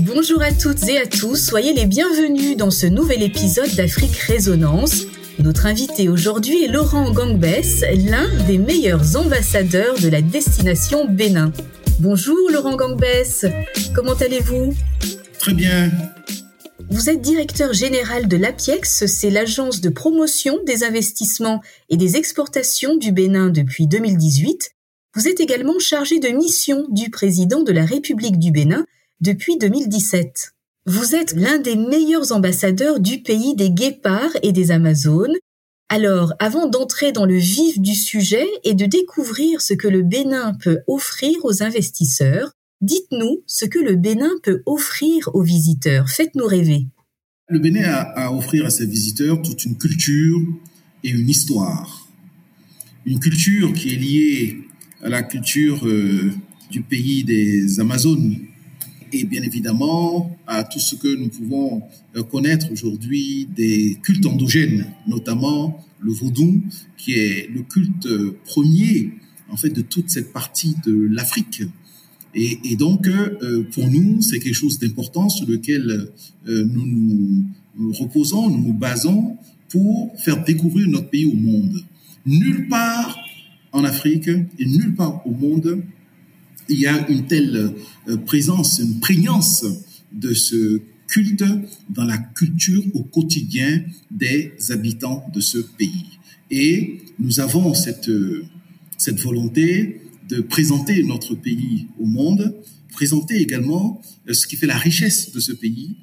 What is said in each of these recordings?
Bonjour à toutes et à tous, soyez les bienvenus dans ce nouvel épisode d'Afrique Résonance. Notre invité aujourd'hui est Laurent Gangbès, l'un des meilleurs ambassadeurs de la destination Bénin. Bonjour Laurent Gangbès, comment allez-vous? Très bien. Vous êtes directeur général de l'APIEX, c'est l'agence de promotion des investissements et des exportations du Bénin depuis 2018. Vous êtes également chargé de mission du président de la République du Bénin depuis 2017. Vous êtes l'un des meilleurs ambassadeurs du pays des guépards et des Amazones. Alors, avant d'entrer dans le vif du sujet et de découvrir ce que le Bénin peut offrir aux investisseurs, dites-nous ce que le Bénin peut offrir aux visiteurs. Faites-nous rêver. Le Bénin a à offrir à ses visiteurs toute une culture et une histoire. Une culture qui est liée à la culture euh, du pays des Amazones, et bien évidemment à tout ce que nous pouvons euh, connaître aujourd'hui des cultes endogènes, notamment le vaudou, qui est le culte premier en fait de toute cette partie de l'Afrique. Et, donc, euh, pour nous, c'est quelque chose d'important sur lequel euh, nous nous reposons, nous nous basons pour faire découvrir notre pays au monde. Nulle part en Afrique et nulle part au monde il y a une telle euh, présence, une prégnance de ce culte dans la culture au quotidien des habitants de ce pays. Et nous avons cette, cette volonté de présenter notre pays au monde, présenter également euh, ce qui fait la richesse de ce pays,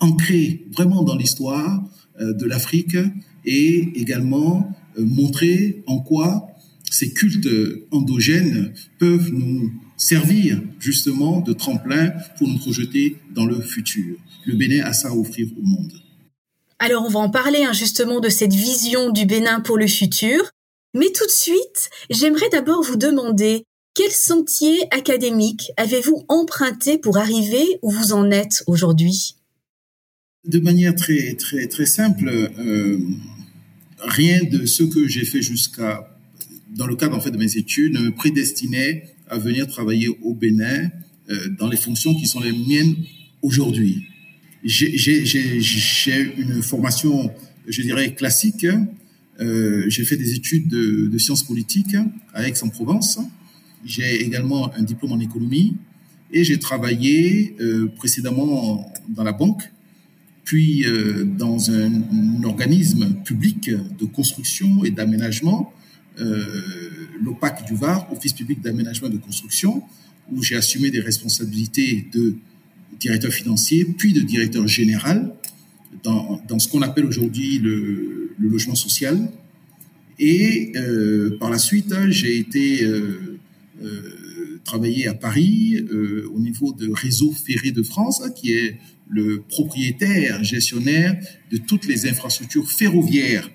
ancré vraiment dans l'histoire de l'Afrique et également montrer en quoi ces cultes endogènes peuvent nous servir justement de tremplin pour nous projeter dans le futur. Le Bénin a ça à offrir au monde. Alors on va en parler hein, justement de cette vision du Bénin pour le futur. Mais tout de suite, j'aimerais d'abord vous demander quel sentier académique avez-vous emprunté pour arriver où vous en êtes aujourd'hui? De manière très très très simple, euh, rien de ce que j'ai fait jusqu'à dans le cadre en fait de mes études, me prédestinait à venir travailler au Bénin euh, dans les fonctions qui sont les miennes aujourd'hui. J'ai une formation, je dirais, classique. Euh, j'ai fait des études de, sciences politiques à Aix-en-Provence. J'ai également un diplôme en économie et j'ai travaillé euh, précédemment dans la banque, puis euh, dans un, organisme public de construction et d'aménagement l'OPAC du Var, Office public d'aménagement et de construction, où j'ai assumé des responsabilités de directeur financier, puis de directeur général dans ce qu'on appelle aujourd'hui le, le, logement social. Et euh, par la suite, j'ai été euh, euh, travailler à Paris euh, au niveau de Réseau Ferré de France, qui est le propriétaire gestionnaire de toutes les infrastructures ferroviaires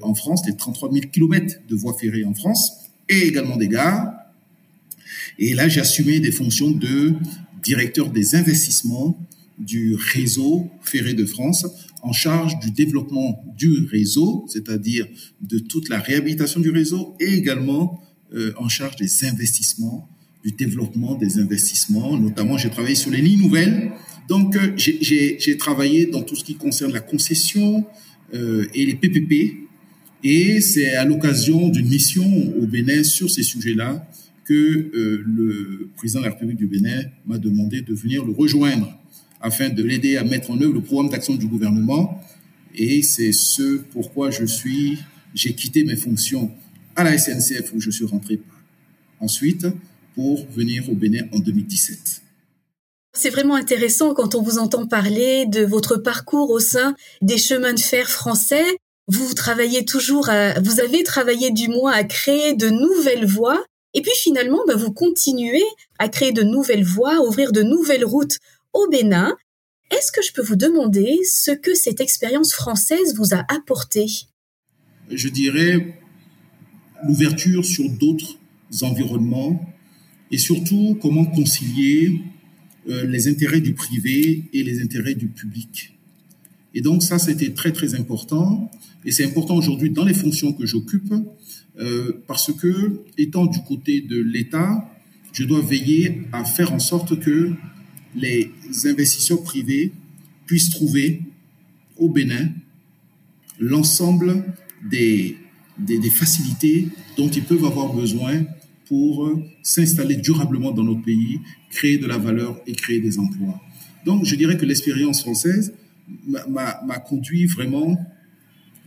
en France, les 33 000 kilomètres de voies ferrées en France, et également des gares. Et là, j'ai assumé des fonctions de directeur des investissements du réseau ferré de France, en charge du développement du réseau, c'est-à-dire de toute la réhabilitation du réseau, et également euh, en charge des investissements, du développement des investissements. Notamment, j'ai travaillé sur les lignes nouvelles. Donc, euh, j'ai travaillé dans tout ce qui concerne la concession euh, et les PPP, et c'est à l'occasion d'une mission au Bénin sur ces sujets-là que le président de la République du Bénin m'a demandé de venir le rejoindre afin de l'aider à mettre en œuvre le programme d'action du gouvernement. Et c'est ce pourquoi je suis, j'ai quitté mes fonctions à la SNCF où je suis rentré ensuite pour venir au Bénin en 2017. C'est vraiment intéressant quand on vous entend parler de votre parcours au sein des chemins de fer français vous travaillez toujours à, vous avez travaillé du moins à créer de nouvelles voies, et puis finalement, bah, vous continuez à créer de nouvelles voies, à ouvrir de nouvelles routes au Bénin. Est-ce que je peux vous demander ce que cette expérience française vous a apporté? Je dirais l'ouverture sur d'autres environnements et surtout comment concilier euh, les intérêts du privé et les intérêts du public. Et donc ça, c'était très très important. Et c'est important aujourd'hui dans les fonctions que j'occupe, euh, parce que étant du côté de l'État, je dois veiller à faire en sorte que les investisseurs privés puissent trouver au Bénin l'ensemble des, des, facilités dont ils peuvent avoir besoin pour s'installer durablement dans notre pays, créer de la valeur et créer des emplois. Donc, je dirais que l'expérience française m'a conduit vraiment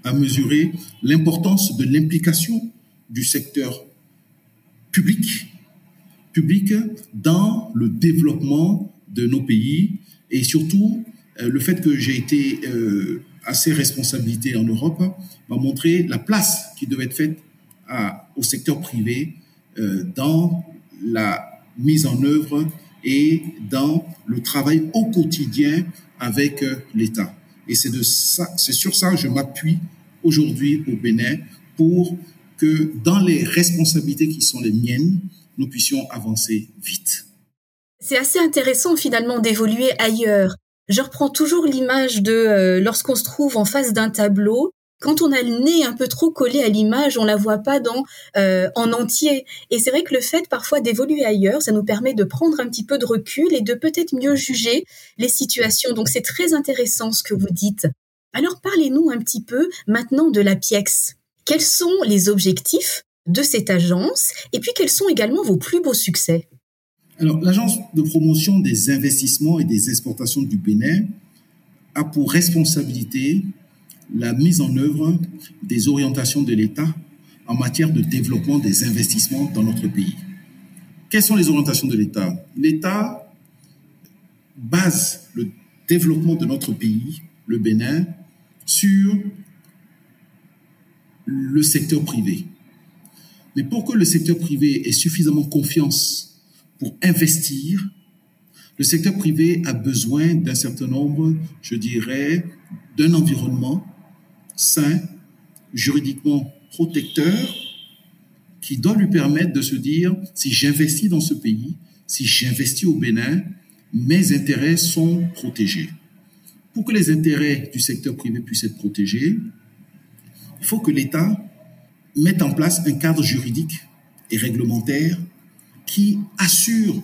à mesurer l'importance de l'implication du secteur public, public dans le développement de nos pays et surtout euh, le fait que j'ai été euh, à ces responsabilités en Europe m'a montré la place qui devait être faite au secteur privé euh, dans la mise en œuvre et dans le travail au quotidien avec euh, l'État. Et c'est de ça, c'est sur ça que je m'appuie aujourd'hui au Bénin pour que dans les responsabilités qui sont les miennes, nous puissions avancer vite. C'est assez intéressant finalement d'évoluer ailleurs. Je reprends toujours l'image de euh, lorsqu'on se trouve en face d'un tableau quand on a le nez un peu trop collé à l'image, on la voit pas dans euh, en entier. Et c'est vrai que le fait parfois d'évoluer ailleurs, ça nous permet de prendre un petit peu de recul et de peut-être mieux juger les situations. Donc c'est très intéressant ce que vous dites. Alors parlez-nous un petit peu maintenant de la PIEX. Quels sont les objectifs de cette agence et puis quels sont également vos plus beaux succès? Alors l'agence de promotion des investissements et des exportations du Bénin a pour responsabilité la mise en œuvre des orientations de l'État en matière de développement des investissements dans notre pays. Quelles sont les orientations de l'État? L'État base le développement de notre pays, le Bénin, sur le secteur privé. Mais pour que le secteur privé ait suffisamment confiance pour investir, le secteur privé a besoin d'un certain nombre, je dirais, d'un environnement sain, juridiquement protecteur, qui doit lui permettre de se dire, si j'investis dans ce pays, si j'investis au Bénin, mes intérêts sont protégés. Pour que les intérêts du secteur privé puissent être protégés, il faut que l'État mette en place un cadre juridique et réglementaire qui assure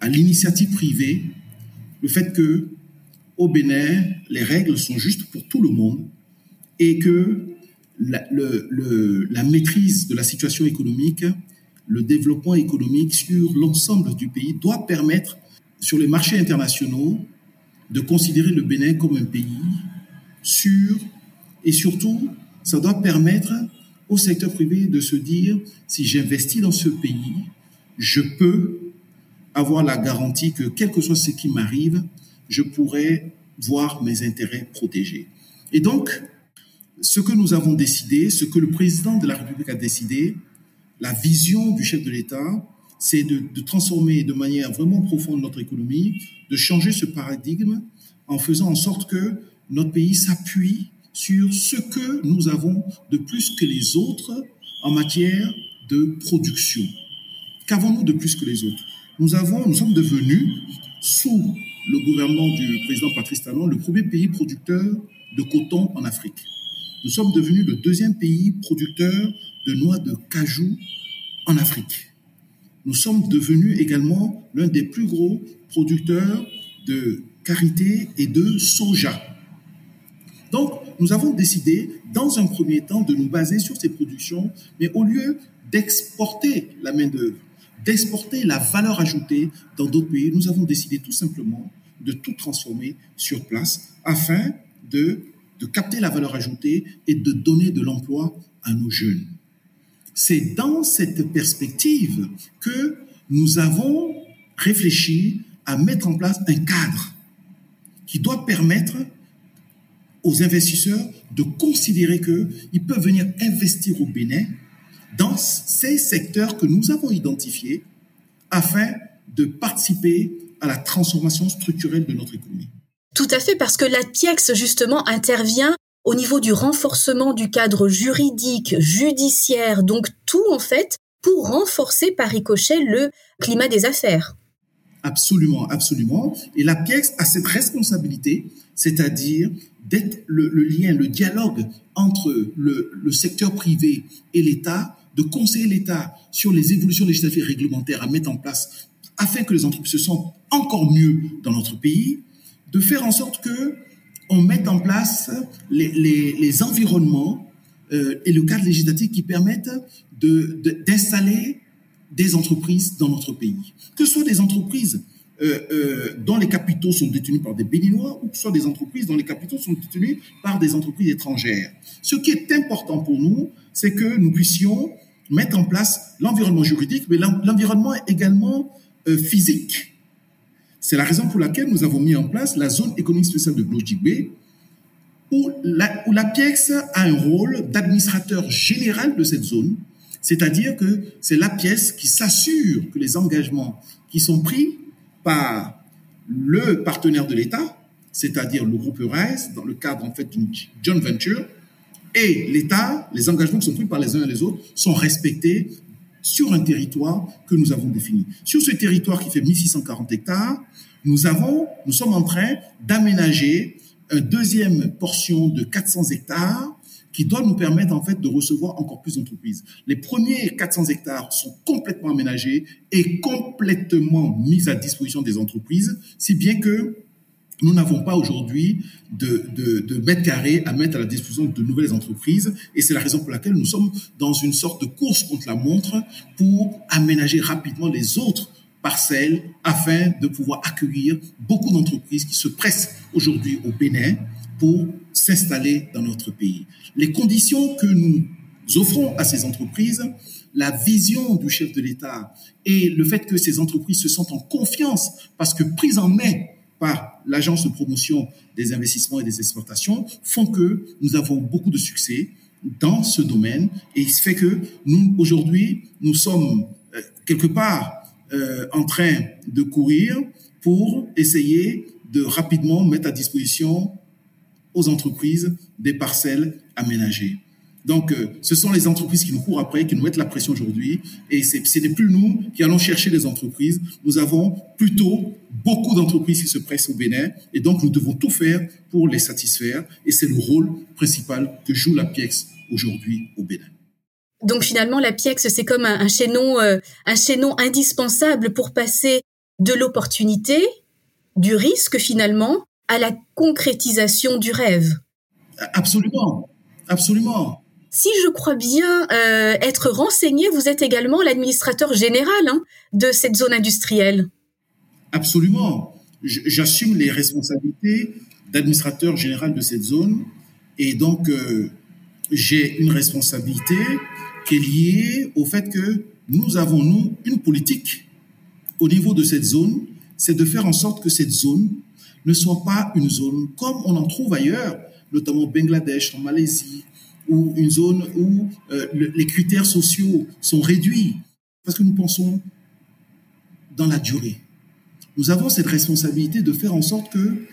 à l'initiative privée le fait que au Bénin, les règles sont justes pour tout le monde et que la, la maîtrise de la situation économique, le développement économique sur l'ensemble du pays doit permettre, sur les marchés internationaux, de considérer le Bénin comme un pays sûr et surtout, ça doit permettre au secteur privé de se dire, si j'investis dans ce pays, je peux avoir la garantie que, quel que soit ce qui m'arrive, je pourrai voir mes intérêts protégés. Et donc, ce que nous avons décidé, ce que le président de la République a décidé, la vision du chef de l'État, c'est de, de, transformer de manière vraiment profonde notre économie, de changer ce paradigme en faisant en sorte que notre pays s'appuie sur ce que nous avons de plus que les autres en matière de production. Qu'avons-nous de plus que les autres Nous avons, nous sommes devenus, sous le gouvernement du président Patrice Talon, le premier pays producteur de coton en Afrique nous sommes devenus le deuxième pays producteur de noix de cajou en Afrique. Nous sommes devenus également l'un des plus gros producteurs de karité et de soja. Donc, nous avons décidé, dans un premier temps, de nous baser sur ces productions, mais au lieu d'exporter la main-d'œuvre, d'exporter la valeur ajoutée dans d'autres pays, nous avons décidé tout simplement de tout transformer sur place afin de de capter la valeur ajoutée et de donner de l'emploi à nos jeunes. C'est dans cette perspective que nous avons réfléchi à mettre en place un cadre qui doit permettre aux investisseurs de considérer qu'ils peuvent venir investir au Bénin dans ces secteurs que nous avons identifiés afin de participer à la transformation structurelle de notre économie. Tout à fait, parce que la PIEX, justement, intervient au niveau du renforcement du cadre juridique, judiciaire, donc tout, en fait, pour renforcer par ricochet le climat des affaires. Absolument, absolument. Et la pièce a cette responsabilité, c'est-à-dire d'être le, lien, le dialogue entre le, le secteur privé et l'État, de conseiller l'État sur les évolutions législatives et réglementaires à mettre en place afin que les entreprises se sentent encore mieux dans notre pays, de faire en sorte que on mette en place les, environnements euh, et le cadre législatif qui permettent d'installer de, des entreprises dans notre pays. Que ce soit des entreprises euh, euh, dont les capitaux sont détenus par des Béninois ou que ce soit des entreprises dont les capitaux sont détenus par des entreprises étrangères. Ce qui est important pour nous, c'est que nous puissions mettre en place l'environnement juridique, mais l'environnement également euh, physique. C'est la raison pour laquelle nous avons mis en place la zone économique spéciale de Blojigbe, où la, où la PIEX a un rôle d'administrateur général de cette zone, c'est-à-dire que c'est la pièce qui s'assure que les engagements qui sont pris par le partenaire de l'État, c'est-à-dire le groupe EURES, dans le cadre en fait d'une joint venture, et l'État, les engagements qui sont pris par les uns et les autres sont respectés sur un territoire que nous avons défini. Sur ce territoire qui fait 1640 hectares, nous avons, nous sommes en train d'aménager une deuxième portion de 400 hectares qui doit nous permettre en fait de recevoir encore plus d'entreprises. Les premiers 400 hectares sont complètement aménagés et complètement mis à disposition des entreprises, si bien que nous n'avons pas aujourd'hui de, de, mètres carrés à mettre à la disposition de nouvelles entreprises et c'est la raison pour laquelle nous sommes dans une sorte de course contre la montre pour aménager rapidement les autres parcelles afin de pouvoir accueillir beaucoup d'entreprises qui se pressent aujourd'hui au Bénin pour s'installer dans notre pays. Les conditions que nous offrons à ces entreprises, la vision du chef de l'État et le fait que ces entreprises se sentent en confiance parce que prises en main l'agence de promotion des investissements et des exportations font que nous avons beaucoup de succès dans ce domaine et se fait que nous aujourd'hui nous sommes euh, quelque part euh, en train de courir pour essayer de rapidement mettre à disposition aux entreprises des parcelles aménagées. Donc, euh, ce sont les entreprises qui nous courent après, qui nous mettent la pression aujourd'hui. Et ce n'est plus nous qui allons chercher les entreprises. Nous avons plutôt beaucoup d'entreprises qui se pressent au Bénin. Et donc, nous devons tout faire pour les satisfaire. Et c'est le rôle principal que joue la PIEX aujourd'hui au Bénin. Donc finalement, la PIEX, c'est comme un, chaînon, euh, un chaînon indispensable pour passer de l'opportunité, du risque finalement, à la concrétisation du rêve. Absolument, absolument. Si je crois bien euh, être renseigné, vous êtes également l'administrateur général hein, de cette zone industrielle. Absolument. J'assume les responsabilités d'administrateur général de cette zone et donc euh, j'ai une responsabilité qui est liée au fait que nous avons, nous, une politique au niveau de cette zone, c'est de faire en sorte que cette zone ne soit pas une zone comme on en trouve ailleurs, notamment au Bangladesh, en Malaisie, ou une zone où euh, les critères sociaux sont réduits, parce que nous pensons dans la durée. Nous avons cette responsabilité de faire en sorte que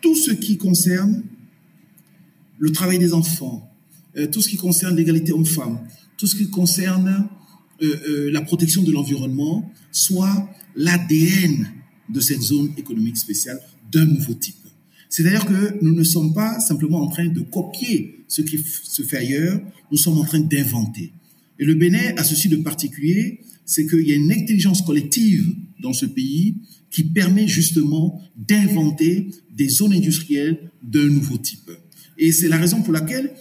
tout ce qui concerne le travail des enfants, euh, tout ce qui concerne l'égalité homme-femme, tout ce qui concerne euh, la protection de l'environnement, soit l'ADN de cette zone économique spéciale d'un nouveau type. C'est-à-dire que nous ne sommes pas simplement en train de copier ce qui se fait ailleurs, nous sommes en train d'inventer. Et le Bénin a ceci de particulier, c'est qu'il y a une intelligence collective dans ce pays qui permet justement d'inventer des zones industrielles d'un nouveau type. Et c'est la raison pour laquelle,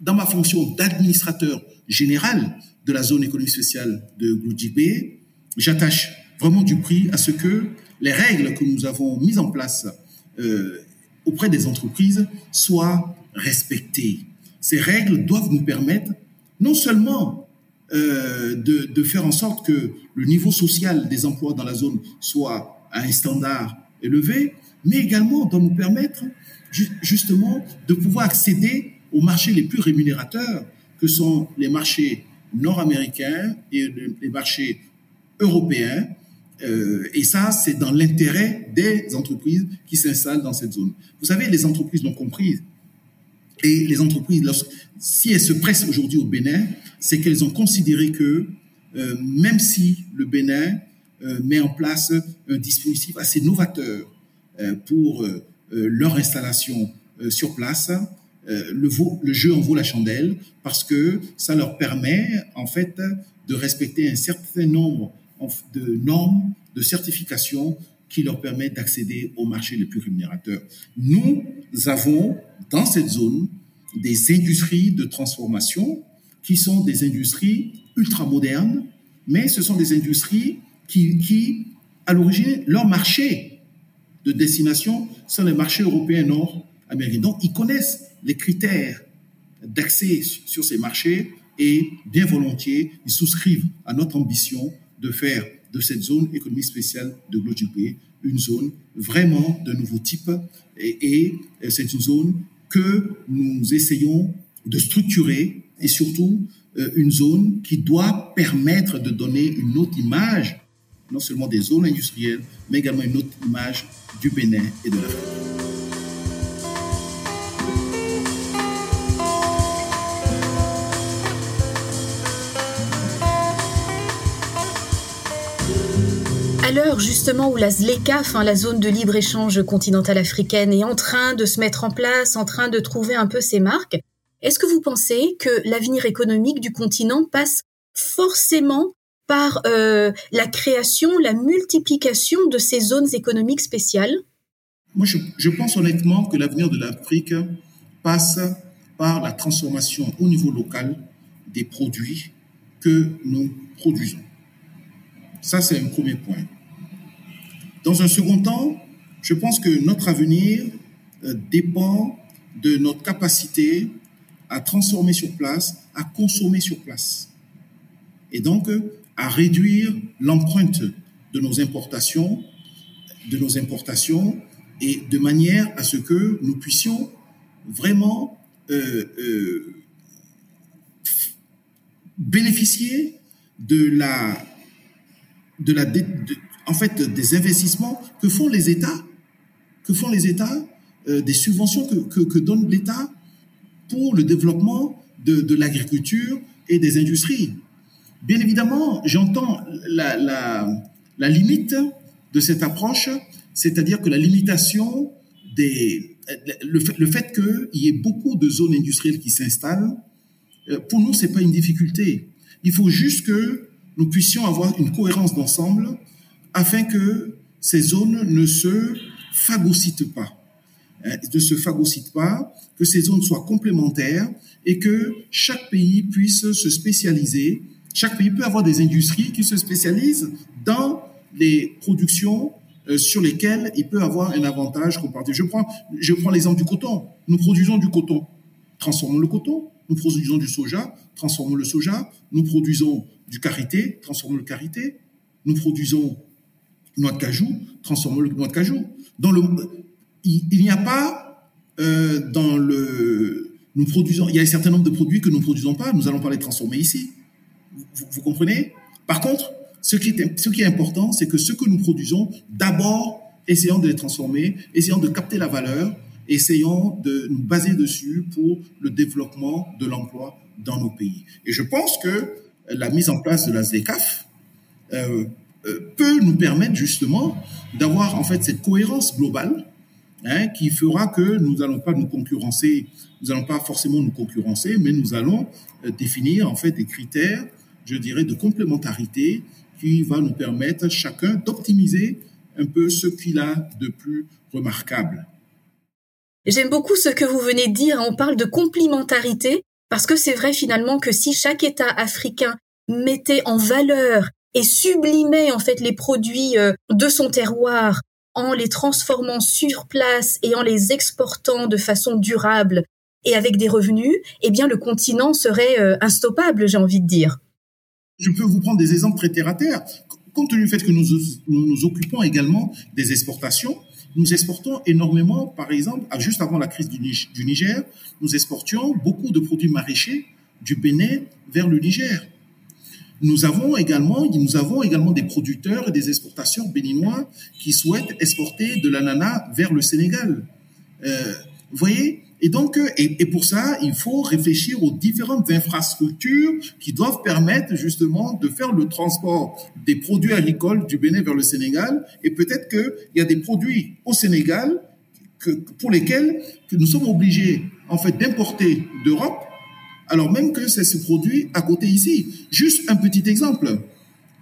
dans ma fonction d'administrateur général de la zone économique spéciale de Goudjibé, j'attache vraiment du prix à ce que les règles que nous avons mises en place euh, auprès des entreprises soient respectées. Ces règles doivent nous permettre non seulement euh, de, de, faire en sorte que le niveau social des emplois dans la zone soit à un standard élevé, mais également doivent nous permettre justement de pouvoir accéder aux marchés les plus rémunérateurs, que sont les marchés nord-américains et les marchés européens, euh, et ça, c'est dans l'intérêt des entreprises qui s'installent dans cette zone. Vous savez, les entreprises l'ont compris. Et les entreprises, si elles se pressent aujourd'hui au Bénin, c'est qu'elles ont considéré que euh, même si le Bénin met en place un dispositif assez novateur pour leur installation sur place. Le, jeu en vaut la chandelle parce que ça leur permet en fait de respecter un certain nombre de normes de certification qui leur permettent d'accéder au marché les plus rémunérateurs. Nous avons dans cette zone des industries de transformation qui sont des industries ultra modernes, mais ce sont des industries qui, qui à l'origine, leur marché de destination sont les marchés européens nord-américains. Donc, ils connaissent les critères d'accès sur ces marchés et bien volontiers, ils souscrivent à notre ambition de faire de cette zone économique spéciale de Glodjibé une zone vraiment de nouveau type et, et c'est une zone que nous essayons de structurer et surtout euh, une zone qui doit permettre de donner une autre image, non seulement des zones industrielles, mais également une autre image du Bénin et de l'Afrique. L'heure justement où la ZLECA, enfin la zone de libre-échange continentale africaine, est en train de se mettre en place, en train de trouver un peu ses marques, est-ce que vous pensez que l'avenir économique du continent passe forcément par euh, la création, la multiplication de ces zones économiques spéciales? Moi, je, je, pense honnêtement que l'avenir de l'Afrique passe par la transformation au niveau local des produits que nous produisons. Ça, c'est un premier point. Dans un second temps, je pense que notre avenir euh, dépend de notre capacité à transformer sur place, à consommer sur place. Et donc, à réduire l'empreinte de nos importations, de nos importations, et de manière à ce que nous puissions vraiment euh, euh, bénéficier de la, de la, de, en fait, des investissements que font les États, que font les États, euh, des subventions que, donne l'État pour le développement de, l'agriculture et des industries. Bien évidemment, j'entends la, limite de cette approche, c'est-à-dire que la limitation des, le fait, le fait qu'il y ait beaucoup de zones industrielles qui s'installent, euh, pour nous, c'est pas une difficulté. Il faut juste que nous puissions avoir une cohérence d'ensemble afin que ces zones ne se phagocytent pas, hein, ne se phagocytent pas, que ces zones soient complémentaires et que chaque pays puisse se spécialiser. Chaque pays peut avoir des industries qui se spécialisent dans les productions euh, sur lesquelles il peut avoir un avantage comparatif. Je prends, je prends l'exemple du coton. Nous produisons du coton. Transformons le coton. Nous produisons du soja. Transformons le soja. Nous produisons du karité. Transformons le karité. Nous produisons noix de cajou, transformons le noix de cajou. Dans il, n'y a pas euh, dans le, nous produisons, il y a un certain nombre de produits que nous ne produisons pas. Nous allons pas les transformer ici. Vous, comprenez? Par contre, ce qui est, important, c'est que ce que nous produisons, d'abord, essayons de les transformer, essayons de capter la valeur, essayons de nous baser dessus pour le développement de l'emploi dans nos pays. Et je pense que la mise en place de la ZECAF peut nous permettre justement d'avoir en fait cette cohérence globale hein, qui fera que nous n'allons pas nous concurrencer, nous n'allons pas forcément nous concurrencer, mais nous allons euh, définir en fait des critères, je dirais, de complémentarité qui va nous permettre chacun d'optimiser un peu ce qu'il a de plus remarquable. J'aime beaucoup ce que vous venez de dire. On parle de complémentarité parce que c'est vrai finalement que si chaque État africain mettait en valeur et sublimait en fait les produits euh, de son terroir en les transformant sur place et en les exportant de façon durable et avec des revenus, eh bien le continent serait euh, instoppable, j'ai envie de dire. Je peux vous prendre des exemples très terre à terre. Compte tenu du fait que nous nous, nous occupons également des exportations, nous exportons énormément, par exemple, juste avant la crise du Niger, nous exportions beaucoup de produits maraîchers du Bénin vers le Niger. Nous avons également, nous avons également des producteurs et des exportateurs béninois qui souhaitent exporter de l'ananas vers le Sénégal. Euh, vous voyez? Et donc, euh, et, pour ça, il faut réfléchir aux différentes infrastructures qui doivent permettre justement de faire le transport des produits agricoles du Bénin vers le Sénégal. Et peut-être qu'il y a des produits au Sénégal que, pour lesquels que nous sommes obligés en fait d'importer d'Europe, alors même que c'est ce produit à côté ici. Juste un petit exemple.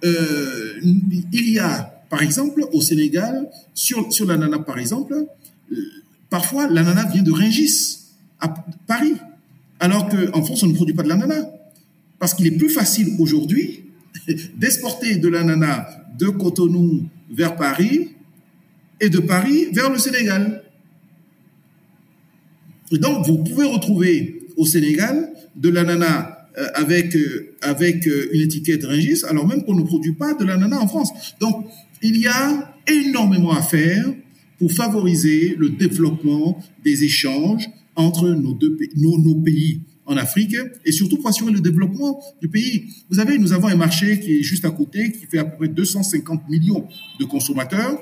Euh, il y a, par exemple, au Sénégal, sur, sur l'ananas, par exemple, euh, parfois l'ananas vient de Rungis, à Paris, alors qu'en France, on ne produit pas de l'ananas. Parce qu'il est plus facile aujourd'hui d'exporter de l'ananas de Cotonou vers Paris et de Paris vers le Sénégal. Donc, vous pouvez retrouver au Sénégal de l'ananas euh, avec, euh, avec euh, une étiquette Rungis, alors même qu'on ne produit pas de l'ananas en France. Donc, il y a énormément à faire pour favoriser le développement des échanges entre nos, deux, nos, nos pays en Afrique et surtout pour assurer le développement du pays. Vous savez, nous avons un marché qui est juste à côté, qui fait à peu près 250 millions de consommateurs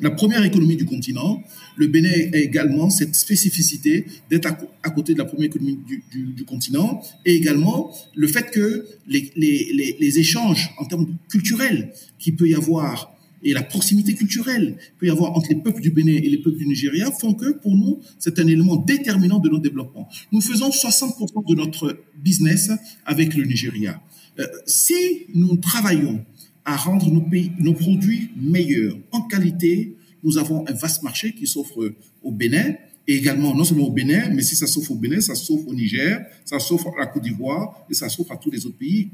la première économie du continent. Le Bénin a également cette spécificité d'être à, côté de la première économie du, continent et également le fait que les, échanges en termes culturels qu'il peut y avoir et la proximité culturelle qu'il peut y avoir entre les peuples du Bénin et les peuples du Nigeria font que pour nous, c'est un élément déterminant de notre développement. Nous faisons 60% de notre business avec le Nigeria. Euh, si nous travaillons à rendre nos, pays, nos produits meilleurs en qualité. Nous avons un vaste marché qui s'offre au Bénin et également non seulement au Bénin, mais si ça s'offre au Bénin, ça s'offre au Niger, ça s'offre à la Côte d'Ivoire et ça s'offre à tous les autres pays.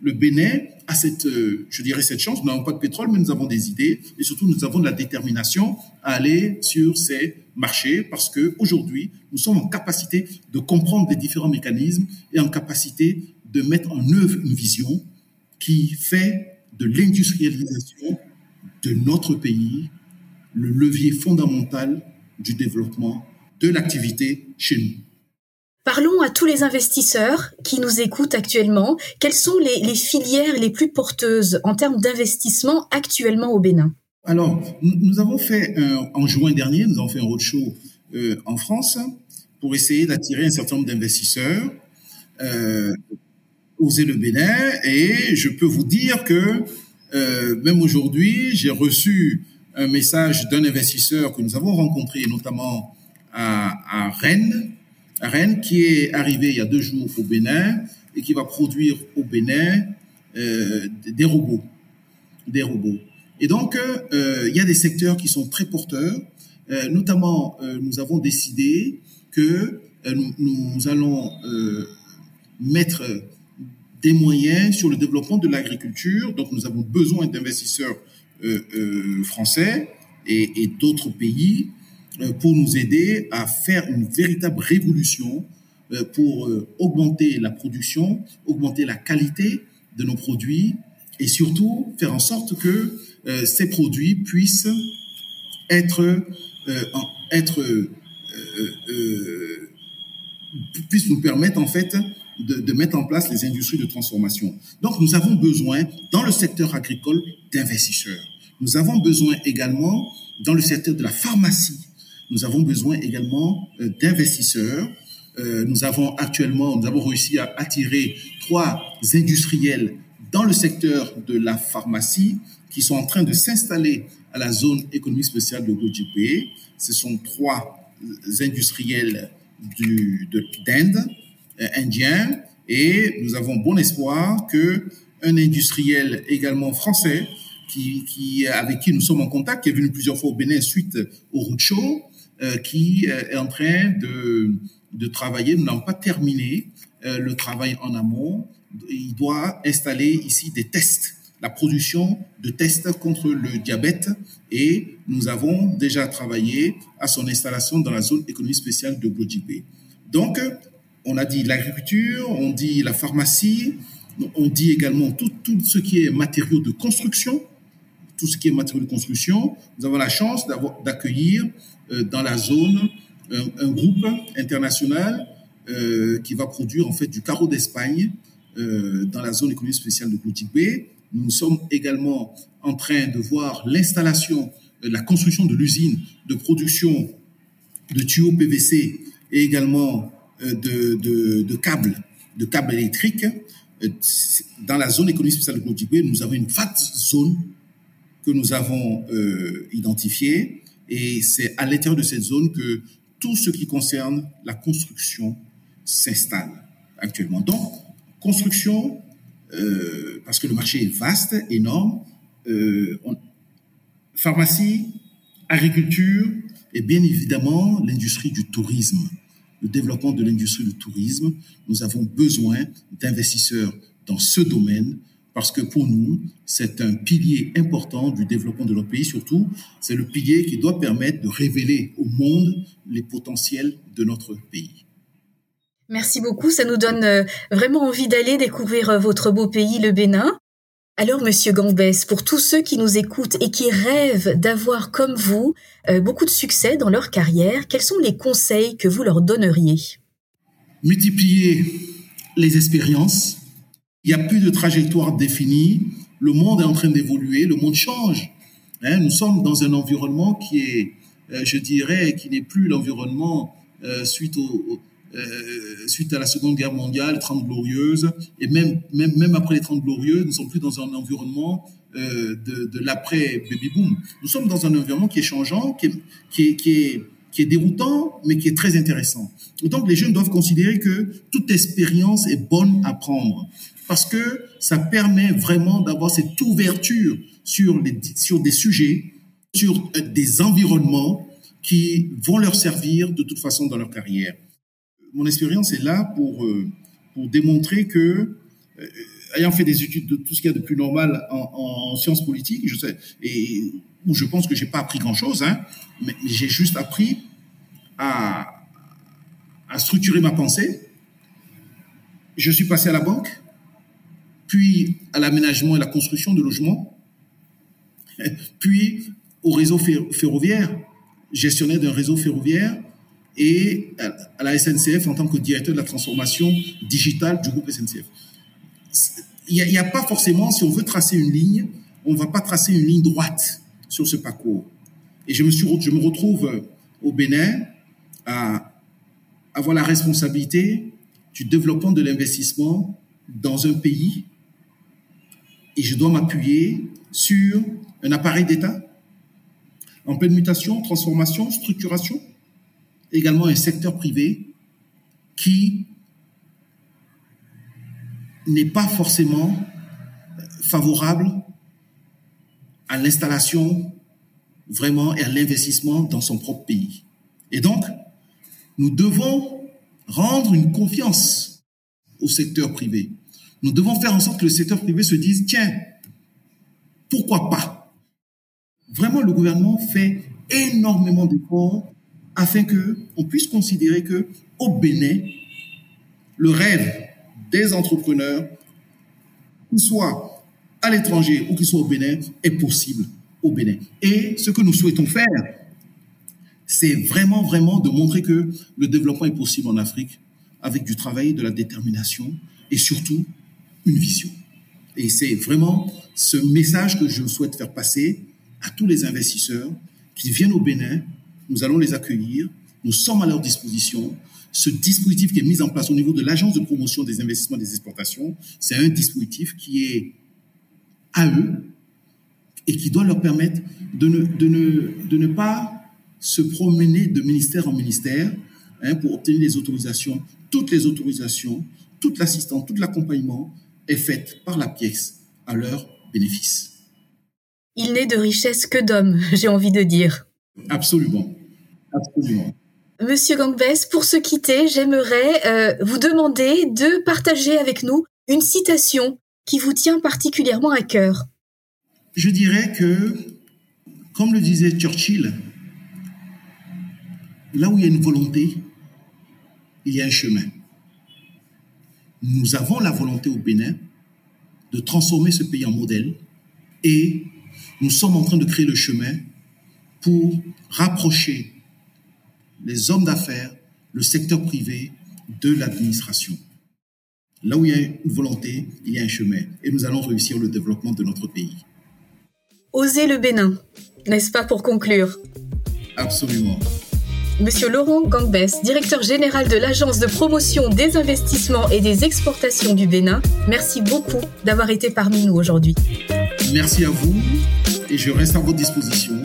Le Bénin a cette, euh, je dirais, cette chance. Nous n'avons pas de pétrole, mais nous avons des idées et surtout nous avons de la détermination à aller sur ces marchés parce que aujourd'hui, nous sommes en capacité de comprendre les différents mécanismes et en capacité de mettre en œuvre une vision qui fait de l'industrialisation de notre pays le levier fondamental du développement de l'activité chez nous. Parlons à tous les investisseurs qui nous écoutent actuellement. Quelles sont les, filières les plus porteuses en termes d'investissement actuellement au Bénin? Alors, nous, avons fait, en juin dernier, nous avons fait un roadshow euh, en France pour essayer d'attirer un certain nombre d'investisseurs. Euh, oser le Bénin et je peux vous dire que euh, même aujourd'hui, j'ai reçu un message d'un investisseur que nous avons rencontré notamment à, Rennes, à Rennes, qui est arrivé il y a deux jours au Bénin et qui va produire au Bénin euh, des robots, des robots. Et donc, euh, il y a des secteurs qui sont très porteurs. Notamment, nous avons décidé que nous, allons mettre des moyens sur le développement de l'agriculture. Donc, nous avons besoin d'investisseurs euh, euh, français et, d'autres pays euh, pour nous aider à faire une véritable révolution pour augmenter la production, augmenter la qualité de nos produits et surtout faire en sorte que ces produits puissent être puissent nous permettre en fait de, de, mettre en place les industries de transformation. Donc, nous avons besoin, dans le secteur agricole, d'investisseurs. Nous avons besoin également, dans le secteur de la pharmacie, nous avons besoin également euh, d'investisseurs. Euh, nous avons actuellement, nous avons réussi à attirer trois industriels dans le secteur de la pharmacie qui sont en train de s'installer à la zone économique spéciale de l'OGP. Ce sont trois industriels d'Inde euh, indien et nous avons bon espoir que un industriel également français qui, qui, avec qui nous sommes en contact, qui est venu plusieurs fois au Bénin suite au roadshow, euh, qui euh, est en train de, de travailler. Nous n'avons pas terminé euh, le travail en amont. Il doit installer ici des tests, la production de tests contre le diabète et nous avons déjà travaillé à son installation dans la zone économique spéciale de Glodjibé. Donc, on a dit l'agriculture, on dit la pharmacie, on dit également tout, ce qui est matériaux de construction, tout ce qui est matériaux de construction. Nous avons la chance d'accueillir euh, dans la zone un, groupe international euh, qui va produire en fait du carreau d'Espagne euh, dans la zone économique spéciale de Clotilde Nous sommes également en train de voir l'installation, la construction de l'usine de production de tuyaux PVC et également de, de, de câbles, de câbles électriques. Dans la zone économique spéciale de Glodjibé, nous avons une vaste zone que nous avons euh, identifiée et c'est à l'intérieur de cette zone que tout ce qui concerne la construction s'installe actuellement. Donc, construction, euh, parce que le marché est vaste, énorme, euh, pharmacie, agriculture et bien évidemment l'industrie du tourisme, le développement de l'industrie du tourisme. Nous avons besoin d'investisseurs dans ce domaine parce que pour nous, c'est un pilier important du développement de notre pays, surtout, c'est le pilier qui doit permettre de révéler au monde les potentiels de notre pays. Merci beaucoup, ça nous donne euh, vraiment envie d'aller découvrir euh, votre beau pays, le Bénin. Alors, Monsieur Gambès, pour tous ceux qui nous écoutent et qui rêvent d'avoir comme vous euh, beaucoup de succès dans leur carrière, quels sont les conseils que vous leur donneriez? Multiplier les expériences, il n'y a plus de trajectoire définie. Le monde est en train d'évoluer, le monde change. Hein, nous sommes dans un environnement qui est, euh, je dirais, qui n'est plus l'environnement euh, suite au, euh, suite à la Seconde Guerre mondiale, 30 glorieuses, et même, même, même après les 30 glorieuses, nous ne sommes plus dans un environnement euh, de, de l'après baby boom. Nous sommes dans un environnement qui est changeant, qui est, qui est, qui est, déroutant, mais qui est très intéressant. Donc les jeunes doivent considérer que toute expérience est bonne à prendre parce que ça permet vraiment d'avoir cette ouverture sur, les, sur des sujets, sur euh, des environnements qui vont leur servir de toute façon dans leur carrière. Mon expérience est là pour, euh, pour démontrer que, euh, ayant fait des études de tout ce qu'il y a de plus normal en, en sciences politiques, je sais, et où je pense que j'ai pas appris grand-chose, hein, mais, mais j'ai juste appris à, à structurer ma pensée. Je suis passé à la banque, puis à l'aménagement et la construction de logements, puis au réseau ferroviaire, gestionnaire d'un réseau ferroviaire, et à la SNCF en tant que directeur de la transformation digitale du groupe SNCF. Il n'y a, pas forcément, si on veut tracer une ligne, on ne va pas tracer une ligne droite sur ce parcours. Et je me, suis, je me retrouve au Bénin à avoir la responsabilité du développement de l'investissement dans un pays et je dois m'appuyer sur un appareil d'État en pleine mutation, transformation, structuration, également un secteur privé qui n'est pas forcément favorable à l'installation vraiment et à l'investissement dans son propre pays. Et donc, nous devons rendre une confiance au secteur privé. Nous devons faire en sorte que le secteur privé se dise, tiens, pourquoi pas? Vraiment, le gouvernement fait énormément d'efforts afin que on puisse considérer que au Bénin, le rêve des entrepreneurs, qu'ils soient à l'étranger ou qu'ils soient au Bénin, est possible au Bénin. Et ce que nous souhaitons faire, c'est vraiment, vraiment de montrer que le développement est possible en Afrique avec du travail, de la détermination et surtout une vision. Et c'est vraiment ce message que je souhaite faire passer à tous les investisseurs qui viennent au Bénin. Nous allons les accueillir. Nous sommes à leur disposition. Ce dispositif qui est mis en place au niveau de l'Agence de promotion des investissements et des exportations, c'est un dispositif qui est à eux et qui doit leur permettre de ne, de ne, de ne pas se promener de ministère en ministère hein, pour obtenir les autorisations, toutes les autorisations, toute l'assistance, tout l'accompagnement est faite par la pièce à leur bénéfice. Il n'est de richesse que d'hommes, j'ai envie de dire. Absolument. Absolument. Monsieur Gangbès, pour se quitter, j'aimerais euh, vous demander de partager avec nous une citation qui vous tient particulièrement à cœur. Je dirais que, comme le disait Churchill, là où il y a une volonté, il y a un chemin nous avons la volonté au Bénin de transformer ce pays en modèle et nous sommes en train de créer le chemin pour rapprocher les hommes d'affaires, le secteur privé de l'administration. Là où il y a une volonté, il y a un chemin et nous allons réussir le développement de notre pays. Oser le Bénin, n'est-ce pas pour conclure? Absolument. Monsieur Laurent Gangbès, directeur général de l'Agence de promotion des investissements et des exportations du Bénin, merci beaucoup d'avoir été parmi nous aujourd'hui. Merci à vous et je reste à votre disposition.